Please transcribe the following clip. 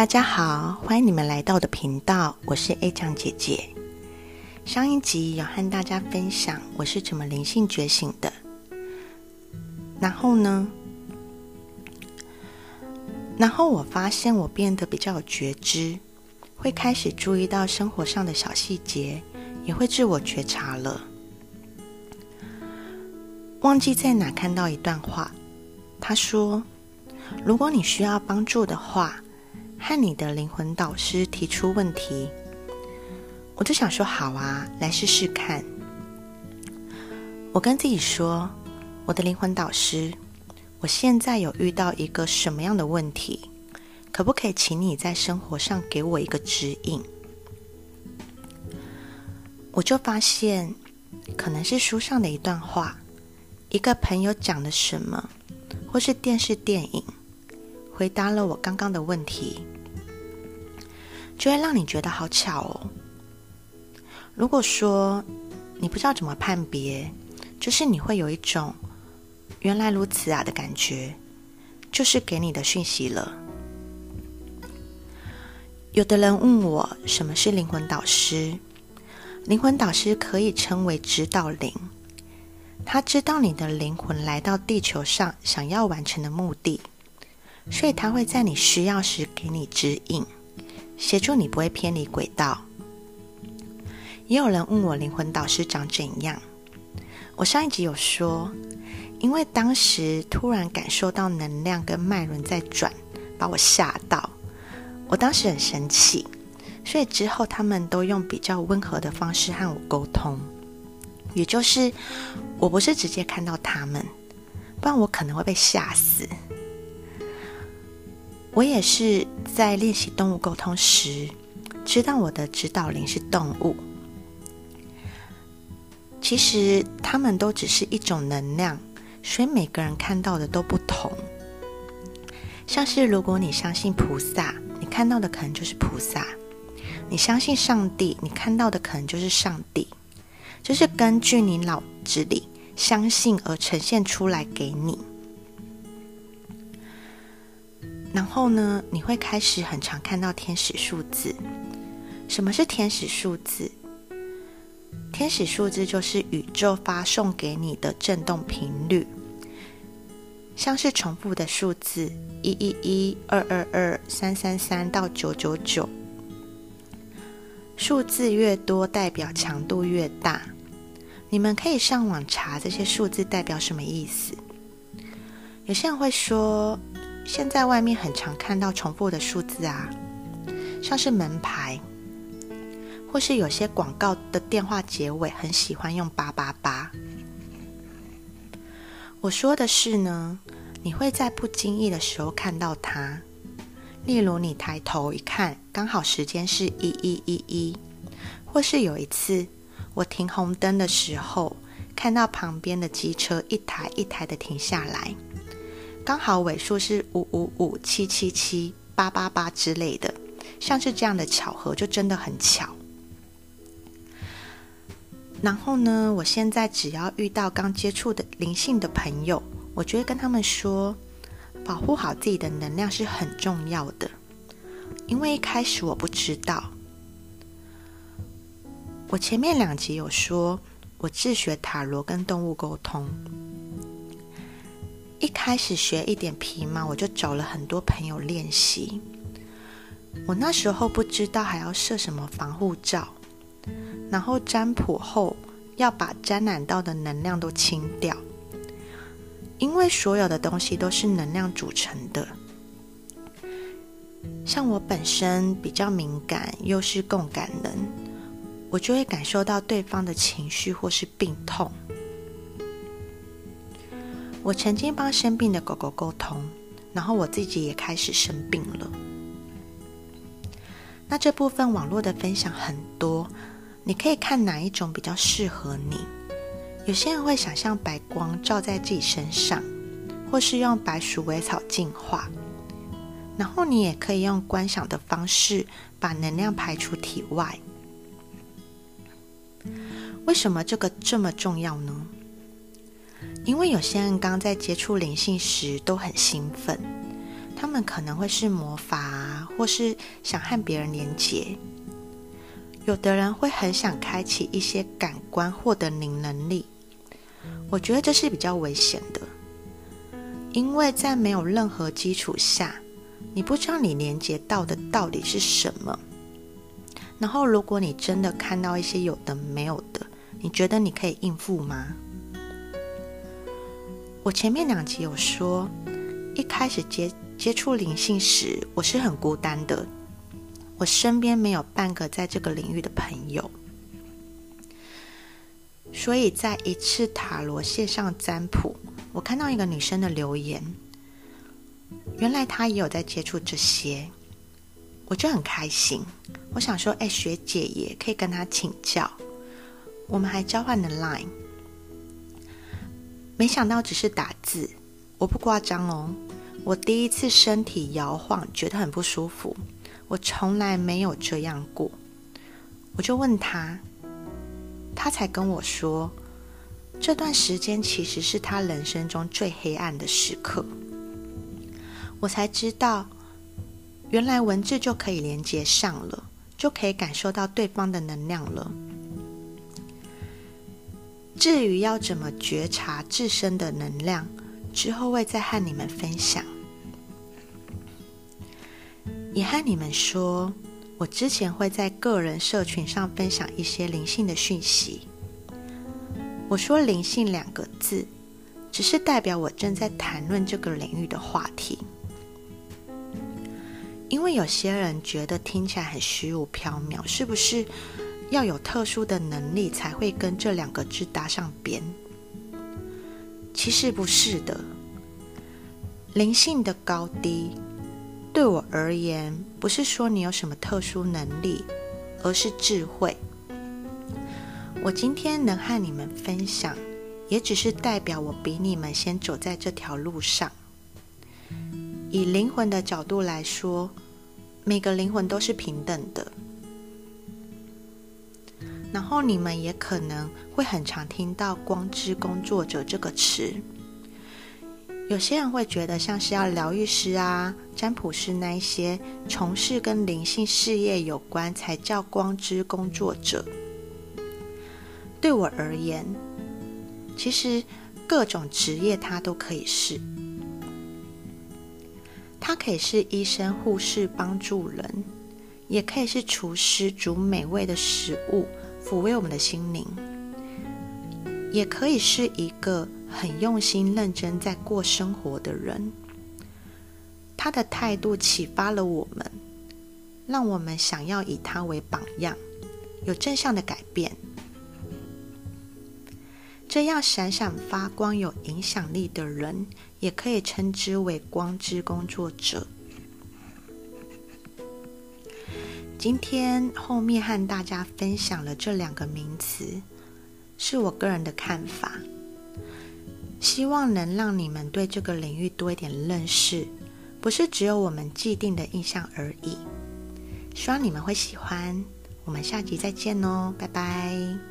大家好，欢迎你们来到我的频道，我是 A 酱姐姐。上一集有和大家分享我是怎么灵性觉醒的，然后呢，然后我发现我变得比较有觉知，会开始注意到生活上的小细节，也会自我觉察了。忘记在哪看到一段话，他说：“如果你需要帮助的话。”和你的灵魂导师提出问题，我就想说好啊，来试试看。我跟自己说，我的灵魂导师，我现在有遇到一个什么样的问题？可不可以请你在生活上给我一个指引？我就发现，可能是书上的一段话，一个朋友讲的什么，或是电视电影。回答了我刚刚的问题，就会让你觉得好巧哦。如果说你不知道怎么判别，就是你会有一种“原来如此啊”的感觉，就是给你的讯息了。有的人问我什么是灵魂导师，灵魂导师可以称为指导灵，他知道你的灵魂来到地球上想要完成的目的。所以他会在你需要时给你指引，协助你不会偏离轨道。也有人问我灵魂导师长怎样，我上一集有说，因为当时突然感受到能量跟脉轮在转，把我吓到，我当时很生气，所以之后他们都用比较温和的方式和我沟通，也就是我不是直接看到他们，不然我可能会被吓死。我也是在练习动物沟通时，知道我的指导灵是动物。其实他们都只是一种能量，所以每个人看到的都不同。像是如果你相信菩萨，你看到的可能就是菩萨；你相信上帝，你看到的可能就是上帝。就是根据你脑子里相信而呈现出来给你。然后呢，你会开始很常看到天使数字。什么是天使数字？天使数字就是宇宙发送给你的振动频率，像是重复的数字一一一、二二二、三三三到九九九。数字越多，代表强度越大。你们可以上网查这些数字代表什么意思。有些人会说。现在外面很常看到重复的数字啊，像是门牌，或是有些广告的电话结尾很喜欢用八八八。我说的是呢，你会在不经意的时候看到它，例如你抬头一看，刚好时间是一一一一，或是有一次我停红灯的时候，看到旁边的机车一台一台的停下来。刚好尾数是五五五七七七八八八之类的，像是这样的巧合就真的很巧。然后呢，我现在只要遇到刚接触的灵性的朋友，我就会跟他们说，保护好自己的能量是很重要的。因为一开始我不知道，我前面两集有说，我自学塔罗跟动物沟通。一开始学一点皮毛，我就找了很多朋友练习。我那时候不知道还要设什么防护罩，然后占卜后要把沾染到的能量都清掉，因为所有的东西都是能量组成的。像我本身比较敏感，又是共感人，我就会感受到对方的情绪或是病痛。我曾经帮生病的狗狗沟通，然后我自己也开始生病了。那这部分网络的分享很多，你可以看哪一种比较适合你。有些人会想象白光照在自己身上，或是用白鼠尾草净化，然后你也可以用观想的方式把能量排出体外。为什么这个这么重要呢？因为有些人刚在接触灵性时都很兴奋，他们可能会是魔法，或是想和别人连接。有的人会很想开启一些感官，获得灵能力。我觉得这是比较危险的，因为在没有任何基础下，你不知道你连接到的到底是什么。然后，如果你真的看到一些有的没有的，你觉得你可以应付吗？我前面两集有说，一开始接接触灵性时，我是很孤单的，我身边没有半个在这个领域的朋友。所以在一次塔罗线上占卜，我看到一个女生的留言，原来她也有在接触这些，我就很开心。我想说，哎，学姐也可以跟她请教。我们还交换了 Line，没想到只是打字，我不夸张哦。我第一次身体摇晃，觉得很不舒服，我从来没有这样过。我就问他。他才跟我说，这段时间其实是他人生中最黑暗的时刻。我才知道，原来文字就可以连接上了，就可以感受到对方的能量了。至于要怎么觉察自身的能量，之后会再和你们分享。也和你们说。我之前会在个人社群上分享一些灵性的讯息。我说“灵性”两个字，只是代表我正在谈论这个领域的话题。因为有些人觉得听起来很虚无缥缈，是不是要有特殊的能力才会跟这两个字搭上边？其实不是的，灵性的高低。对我而言，不是说你有什么特殊能力，而是智慧。我今天能和你们分享，也只是代表我比你们先走在这条路上。以灵魂的角度来说，每个灵魂都是平等的。然后你们也可能会很常听到“光之工作者”这个词。有些人会觉得像是要疗愈师啊、占卜师那一些从事跟灵性事业有关才叫光之工作者。对我而言，其实各种职业它都可以是。它可以是医生、护士帮助人，也可以是厨师煮美味的食物抚慰我们的心灵，也可以是一个。很用心、认真在过生活的人，他的态度启发了我们，让我们想要以他为榜样，有正向的改变。这样闪闪发光、有影响力的人，也可以称之为光之工作者。今天后面和大家分享了这两个名词，是我个人的看法。希望能让你们对这个领域多一点认识，不是只有我们既定的印象而已。希望你们会喜欢，我们下集再见哦，拜拜。